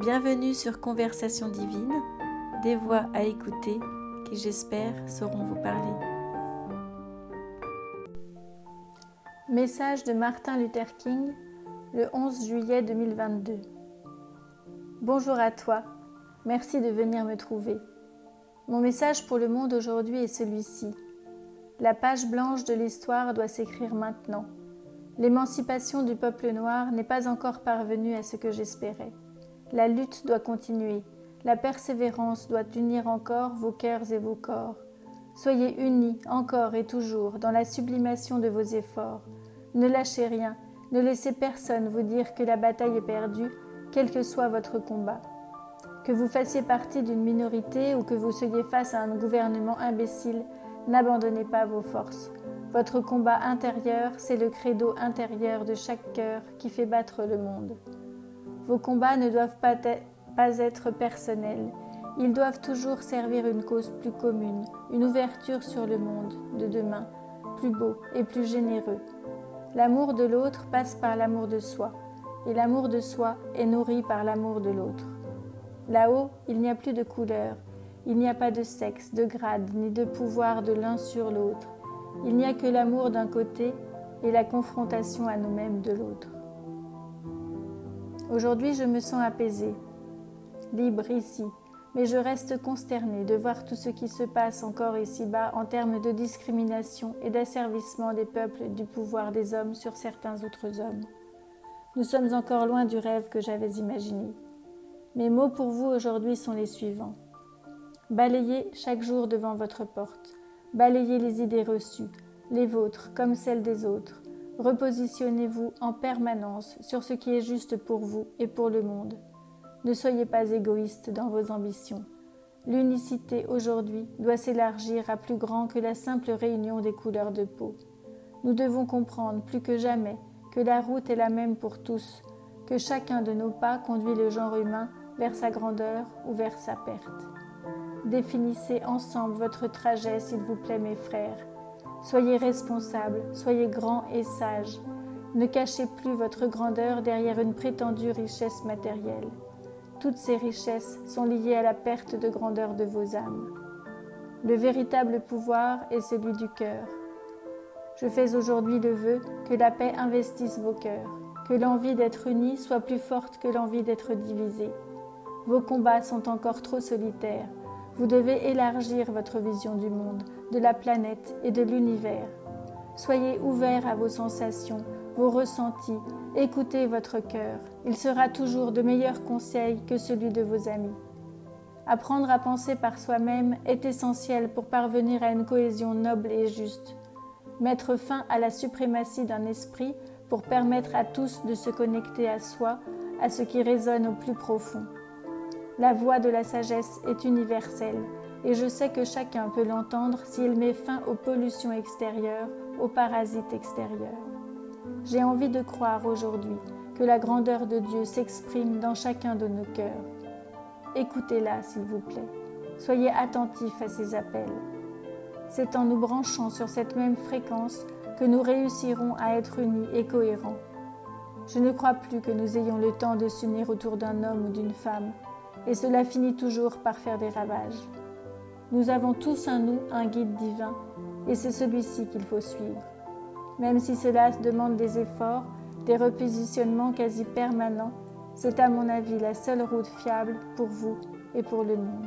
Bienvenue sur Conversation divine, des voix à écouter qui j'espère sauront vous parler. Message de Martin Luther King le 11 juillet 2022. Bonjour à toi, merci de venir me trouver. Mon message pour le monde aujourd'hui est celui-ci. La page blanche de l'histoire doit s'écrire maintenant. L'émancipation du peuple noir n'est pas encore parvenue à ce que j'espérais. La lutte doit continuer. La persévérance doit unir encore vos cœurs et vos corps. Soyez unis encore et toujours dans la sublimation de vos efforts. Ne lâchez rien, ne laissez personne vous dire que la bataille est perdue, quel que soit votre combat. Que vous fassiez partie d'une minorité ou que vous soyez face à un gouvernement imbécile, n'abandonnez pas vos forces. Votre combat intérieur, c'est le credo intérieur de chaque cœur qui fait battre le monde. Vos combats ne doivent pas, être personnels, ils doivent toujours servir une cause plus commune, une ouverture sur le monde de demain, plus beau et plus généreux. L'amour de l'autre passe par l'amour de soi, et l'amour de soi est nourri par l'amour de l'autre. Là-haut, il n'y a plus de couleur, il n'y a pas de sexe, de grade, ni de pouvoir de l'un sur l'autre. Il n'y a que l'amour d'un côté et la confrontation à nous-mêmes de l'autre. Aujourd'hui, je me sens apaisée, libre ici, mais je reste consternée de voir tout ce qui se passe encore ici-bas en termes de discrimination et d'asservissement des peuples du pouvoir des hommes sur certains autres hommes. Nous sommes encore loin du rêve que j'avais imaginé. Mes mots pour vous aujourd'hui sont les suivants. Balayez chaque jour devant votre porte. Balayez les idées reçues, les vôtres comme celles des autres. Repositionnez-vous en permanence sur ce qui est juste pour vous et pour le monde. Ne soyez pas égoïste dans vos ambitions. L'unicité aujourd'hui doit s'élargir à plus grand que la simple réunion des couleurs de peau. Nous devons comprendre plus que jamais que la route est la même pour tous, que chacun de nos pas conduit le genre humain vers sa grandeur ou vers sa perte. Définissez ensemble votre trajet, s'il vous plaît, mes frères. Soyez responsables, soyez grands et sages. Ne cachez plus votre grandeur derrière une prétendue richesse matérielle. Toutes ces richesses sont liées à la perte de grandeur de vos âmes. Le véritable pouvoir est celui du cœur. Je fais aujourd'hui le vœu que la paix investisse vos cœurs, que l'envie d'être unis soit plus forte que l'envie d'être divisés. Vos combats sont encore trop solitaires. Vous devez élargir votre vision du monde, de la planète et de l'univers. Soyez ouverts à vos sensations, vos ressentis, écoutez votre cœur. Il sera toujours de meilleurs conseils que celui de vos amis. Apprendre à penser par soi-même est essentiel pour parvenir à une cohésion noble et juste. Mettre fin à la suprématie d'un esprit pour permettre à tous de se connecter à soi, à ce qui résonne au plus profond. La voix de la sagesse est universelle et je sais que chacun peut l'entendre s'il met fin aux pollutions extérieures, aux parasites extérieurs. J'ai envie de croire aujourd'hui que la grandeur de Dieu s'exprime dans chacun de nos cœurs. Écoutez-la, s'il vous plaît. Soyez attentifs à ses appels. C'est en nous branchant sur cette même fréquence que nous réussirons à être unis et cohérents. Je ne crois plus que nous ayons le temps de s'unir autour d'un homme ou d'une femme, et cela finit toujours par faire des ravages. Nous avons tous en nous un guide divin, et c'est celui-ci qu'il faut suivre. Même si cela demande des efforts, des repositionnements quasi permanents, c'est à mon avis la seule route fiable pour vous et pour le monde.